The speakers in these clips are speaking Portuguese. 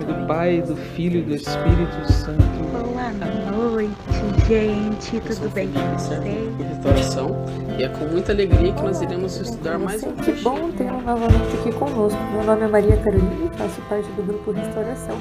Nome do Pai, do Filho e do Espírito Santo. Boa noite, gente. Tudo bem com vocês? Restauração e é com muita alegria que nós iremos estudar mais um Que bom tê-lo novamente aqui conosco. Meu nome é Maria Carolina e faço parte do grupo Restauração.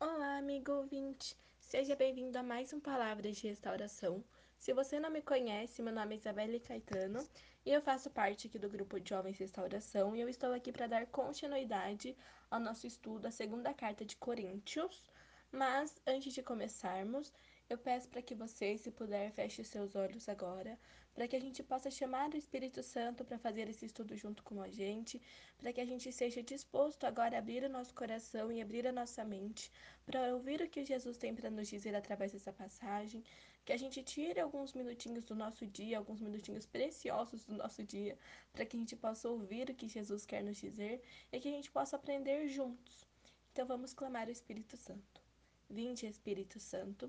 Olá, amigo ouvinte. Seja bem-vindo a mais um Palavras de Restauração. Se você não me conhece, meu nome é Isabelle Caetano e eu faço parte aqui do grupo de Jovens Restauração e eu estou aqui para dar continuidade ao nosso estudo, a segunda carta de Coríntios. Mas antes de começarmos, eu peço para que você, se puder, feche seus olhos agora, para que a gente possa chamar o Espírito Santo para fazer esse estudo junto com a gente, para que a gente seja disposto agora a abrir o nosso coração e abrir a nossa mente para ouvir o que Jesus tem para nos dizer através dessa passagem, que a gente tire alguns minutinhos do nosso dia, alguns minutinhos preciosos do nosso dia, para que a gente possa ouvir o que Jesus quer nos dizer e que a gente possa aprender juntos. Então vamos clamar o Espírito Santo. Vinde, Espírito Santo,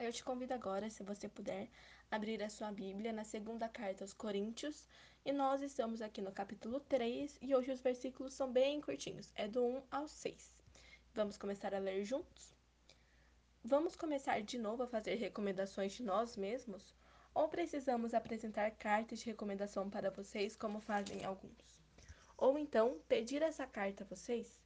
eu te convido agora, se você puder, abrir a sua Bíblia na segunda carta aos Coríntios, e nós estamos aqui no capítulo 3, e hoje os versículos são bem curtinhos, é do 1 ao 6. Vamos começar a ler juntos? Vamos começar de novo a fazer recomendações de nós mesmos? Ou precisamos apresentar cartas de recomendação para vocês, como fazem alguns? Ou então pedir essa carta a vocês?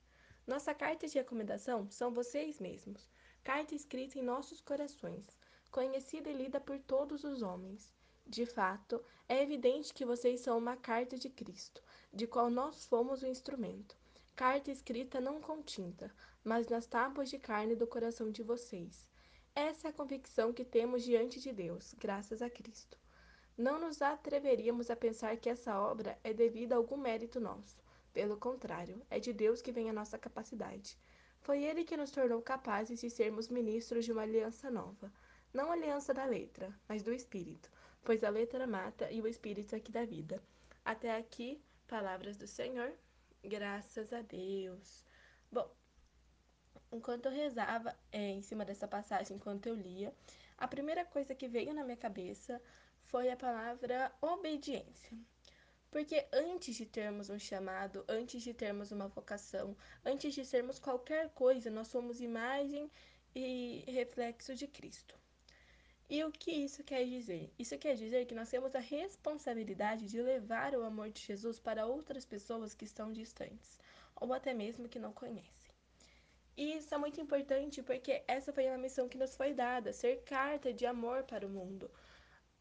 Nossa carta de recomendação são vocês mesmos, carta escrita em nossos corações, conhecida e lida por todos os homens. De fato, é evidente que vocês são uma carta de Cristo, de qual nós fomos o instrumento. Carta escrita não com tinta, mas nas tábuas de carne do coração de vocês. Essa é a convicção que temos diante de Deus, graças a Cristo. Não nos atreveríamos a pensar que essa obra é devida a algum mérito nosso. Pelo contrário, é de Deus que vem a nossa capacidade. Foi Ele que nos tornou capazes de sermos ministros de uma aliança nova. Não a aliança da letra, mas do Espírito, pois a letra mata e o Espírito é que dá vida. Até aqui, palavras do Senhor. Graças a Deus. Bom, enquanto eu rezava é, em cima dessa passagem, enquanto eu lia, a primeira coisa que veio na minha cabeça foi a palavra obediência. Porque antes de termos um chamado, antes de termos uma vocação, antes de sermos qualquer coisa, nós somos imagem e reflexo de Cristo. E o que isso quer dizer? Isso quer dizer que nós temos a responsabilidade de levar o amor de Jesus para outras pessoas que estão distantes, ou até mesmo que não conhecem. E isso é muito importante porque essa foi uma missão que nos foi dada, ser carta de amor para o mundo.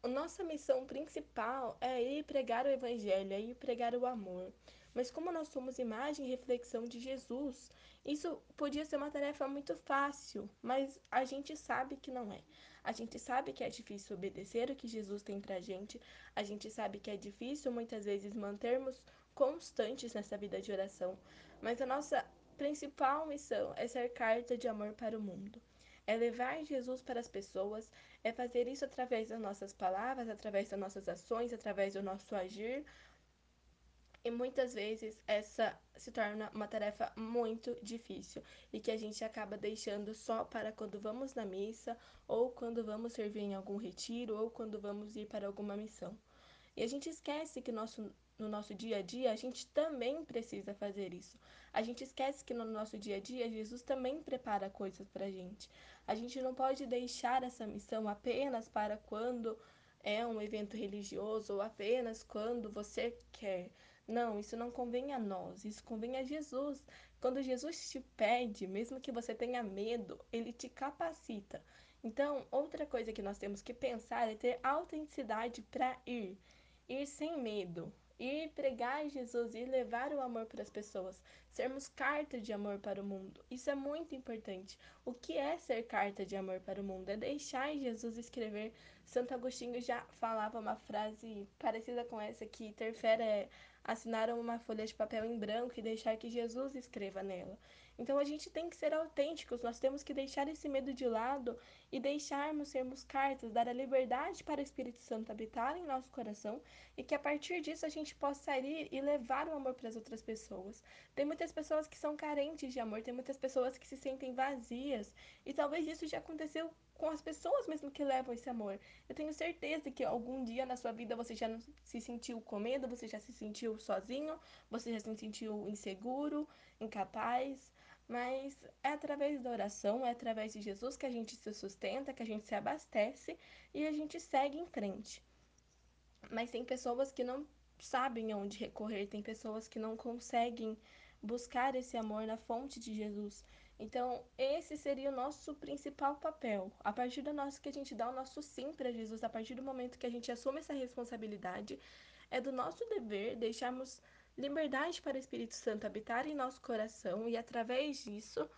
Nossa missão principal é ir pregar o evangelho, é ir pregar o amor. Mas como nós somos imagem e reflexão de Jesus, isso podia ser uma tarefa muito fácil, mas a gente sabe que não é. A gente sabe que é difícil obedecer o que Jesus tem pra gente, a gente sabe que é difícil muitas vezes mantermos constantes nessa vida de oração, mas a nossa principal missão é ser carta de amor para o mundo. É levar Jesus para as pessoas, é fazer isso através das nossas palavras, através das nossas ações, através do nosso agir. E muitas vezes essa se torna uma tarefa muito difícil e que a gente acaba deixando só para quando vamos na missa, ou quando vamos servir em algum retiro, ou quando vamos ir para alguma missão. E a gente esquece que nosso, no nosso dia a dia a gente também precisa fazer isso. A gente esquece que no nosso dia a dia Jesus também prepara coisas para a gente. A gente não pode deixar essa missão apenas para quando é um evento religioso ou apenas quando você quer. Não, isso não convém a nós, isso convém a Jesus. Quando Jesus te pede, mesmo que você tenha medo, ele te capacita. Então, outra coisa que nós temos que pensar é ter autenticidade para ir, ir sem medo, ir pregar Jesus e levar o amor para as pessoas, sermos carta de amor para o mundo. Isso é muito importante. O que é ser carta de amor para o mundo? É deixar Jesus escrever. Santo Agostinho já falava uma frase parecida com essa que ter fé é assinar uma folha de papel em branco e deixar que Jesus escreva nela. Então a gente tem que ser autênticos, nós temos que deixar esse medo de lado e deixarmos sermos cartas, dar a liberdade para o Espírito Santo habitar em nosso coração e que a partir disso a gente possa sair e levar o amor para as outras pessoas. Tem muitas pessoas que são carentes de amor, tem muitas pessoas que se sentem vazias e talvez isso já aconteceu com as pessoas mesmo que levam esse amor. Eu tenho certeza que algum dia na sua vida você já se sentiu com medo, você já se sentiu sozinho, você já se sentiu inseguro, incapaz, mas é através da oração, é através de Jesus que a gente se sustenta, que a gente se abastece e a gente segue em frente. Mas tem pessoas que não sabem aonde recorrer, tem pessoas que não conseguem buscar esse amor na fonte de Jesus. Então, esse seria o nosso principal papel. A partir do nosso que a gente dá o nosso sim para Jesus, a partir do momento que a gente assume essa responsabilidade, é do nosso dever deixarmos liberdade para o Espírito Santo habitar em nosso coração e, através disso,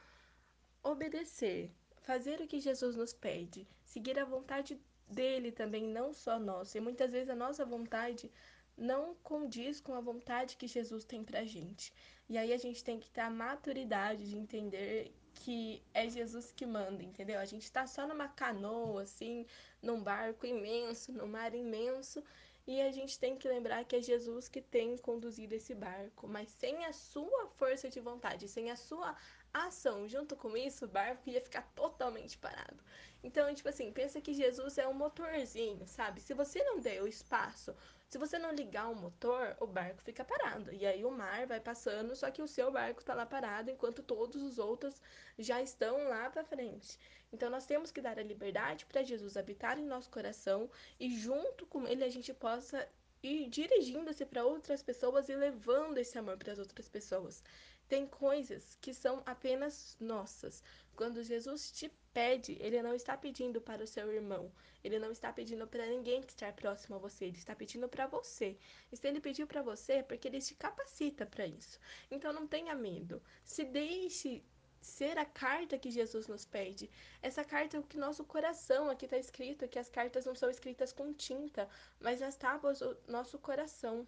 obedecer, fazer o que Jesus nos pede, seguir a vontade dele também, não só nossa. E muitas vezes a nossa vontade não condiz com a vontade que Jesus tem pra gente. E aí a gente tem que ter a maturidade de entender que é Jesus que manda, entendeu? A gente tá só numa canoa, assim, num barco imenso, num mar imenso, e a gente tem que lembrar que é Jesus que tem conduzido esse barco, mas sem a sua força de vontade, sem a sua ação junto com isso, o barco ia ficar totalmente parado. Então, tipo assim, pensa que Jesus é um motorzinho, sabe? Se você não der o espaço, se você não ligar o motor, o barco fica parado. E aí o mar vai passando, só que o seu barco está lá parado, enquanto todos os outros já estão lá para frente. Então nós temos que dar a liberdade para Jesus habitar em nosso coração e junto com ele a gente possa ir dirigindo-se para outras pessoas e levando esse amor para as outras pessoas. Tem coisas que são apenas nossas. Quando Jesus te pede, ele não está pedindo para o seu irmão, ele não está pedindo para ninguém que está próximo a você, ele está pedindo para você. E se ele pediu para você, é porque ele te capacita para isso. Então não tenha medo. Se deixe ser a carta que Jesus nos pede. Essa carta é o que nosso coração, aqui está escrito que as cartas não são escritas com tinta, mas as tábuas do nosso coração.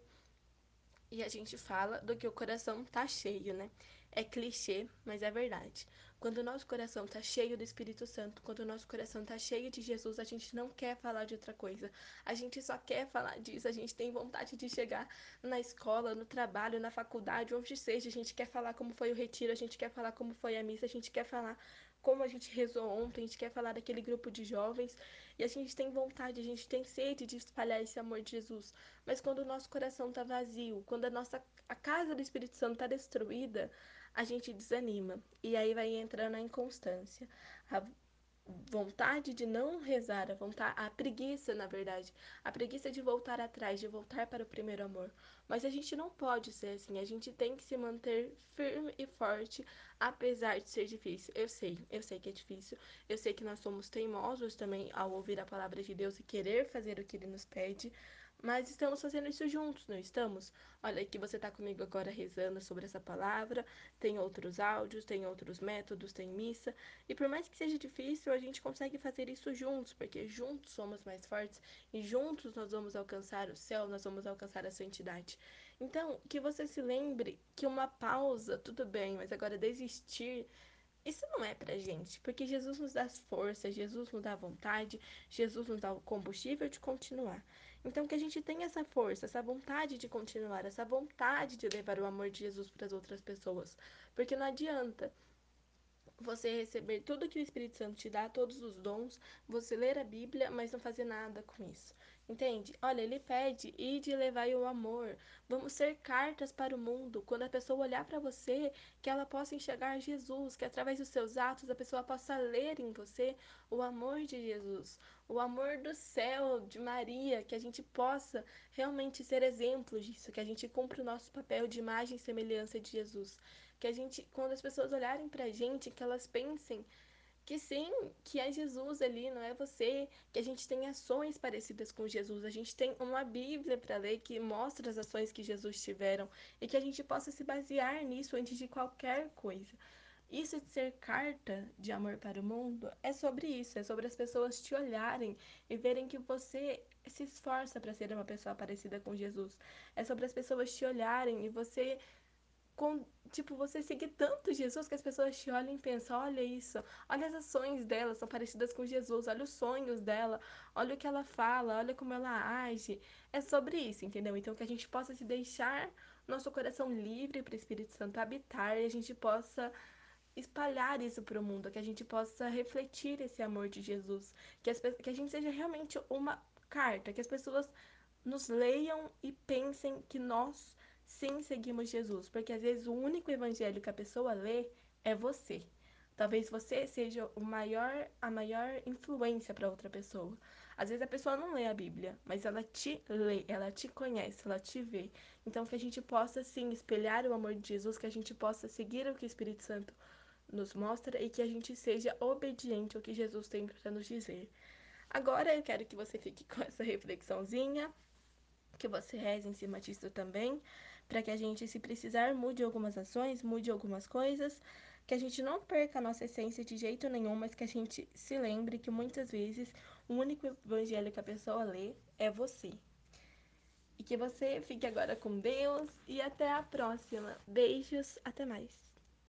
E a gente fala do que o coração tá cheio, né? É clichê, mas é verdade. Quando o nosso coração está cheio do Espírito Santo, quando o nosso coração está cheio de Jesus, a gente não quer falar de outra coisa. A gente só quer falar disso. A gente tem vontade de chegar na escola, no trabalho, na faculdade, onde seja. A gente quer falar como foi o retiro, a gente quer falar como foi a missa, a gente quer falar como a gente rezou ontem, a gente quer falar daquele grupo de jovens e a gente tem vontade, a gente tem sede de espalhar esse amor de Jesus. Mas quando o nosso coração está vazio, quando a nossa a casa do Espírito Santo está destruída, a gente desanima. E aí vai entrando a inconstância. A vontade de não rezar, a vontade, a preguiça, na verdade, a preguiça de voltar atrás, de voltar para o primeiro amor. Mas a gente não pode ser assim, a gente tem que se manter firme e forte, apesar de ser difícil. Eu sei, eu sei que é difícil, eu sei que nós somos teimosos também ao ouvir a palavra de Deus e querer fazer o que ele nos pede, mas estamos fazendo isso juntos, não estamos? Olha, que você está comigo agora rezando sobre essa palavra, tem outros áudios, tem outros métodos, tem missa, e por mais que seja difícil, a gente consegue fazer isso juntos, porque juntos somos mais fortes e juntos nós vamos alcançar o céu, nós vamos alcançar a santidade. Então, que você se lembre que uma pausa, tudo bem, mas agora desistir isso não é pra gente, porque Jesus nos dá força, Jesus nos dá vontade, Jesus nos dá o combustível de continuar. Então, que a gente tenha essa força, essa vontade de continuar, essa vontade de levar o amor de Jesus para as outras pessoas. Porque não adianta você receber tudo que o Espírito Santo te dá, todos os dons, você ler a Bíblia, mas não fazer nada com isso. Entende? Olha, ele pede e de levar o amor. Vamos ser cartas para o mundo. Quando a pessoa olhar para você, que ela possa enxergar Jesus, que através dos seus atos a pessoa possa ler em você o amor de Jesus, o amor do céu, de Maria, que a gente possa realmente ser exemplos disso, que a gente cumpra o nosso papel de imagem e semelhança de Jesus. Que a gente, quando as pessoas olharem para a gente, que elas pensem que sim, que é Jesus ali, não é você, que a gente tem ações parecidas com Jesus, a gente tem uma Bíblia para ler que mostra as ações que Jesus tiveram e que a gente possa se basear nisso antes de qualquer coisa. Isso de ser carta de amor para o mundo é sobre isso, é sobre as pessoas te olharem e verem que você se esforça para ser uma pessoa parecida com Jesus. É sobre as pessoas te olharem e você com, tipo, você seguir tanto Jesus que as pessoas te olham e pensam, olha isso, olha as ações dela, são parecidas com Jesus, olha os sonhos dela, olha o que ela fala, olha como ela age. É sobre isso, entendeu? Então que a gente possa se deixar nosso coração livre para o Espírito Santo habitar e a gente possa espalhar isso para o mundo, que a gente possa refletir esse amor de Jesus, que, as, que a gente seja realmente uma carta, que as pessoas nos leiam e pensem que nós sim seguimos Jesus, porque às vezes o único evangelho que a pessoa lê é você. Talvez você seja o maior, a maior influência para outra pessoa. Às vezes a pessoa não lê a Bíblia, mas ela te lê, ela te conhece, ela te vê. Então que a gente possa sim espelhar o amor de Jesus, que a gente possa seguir o que o Espírito Santo nos mostra e que a gente seja obediente ao que Jesus tem para nos dizer. Agora eu quero que você fique com essa reflexãozinha, que você reze em cima disso também, para que a gente, se precisar, mude algumas ações, mude algumas coisas, que a gente não perca a nossa essência de jeito nenhum, mas que a gente se lembre que muitas vezes o único evangelho que a pessoa lê é você. E que você fique agora com Deus e até a próxima. Beijos, até mais.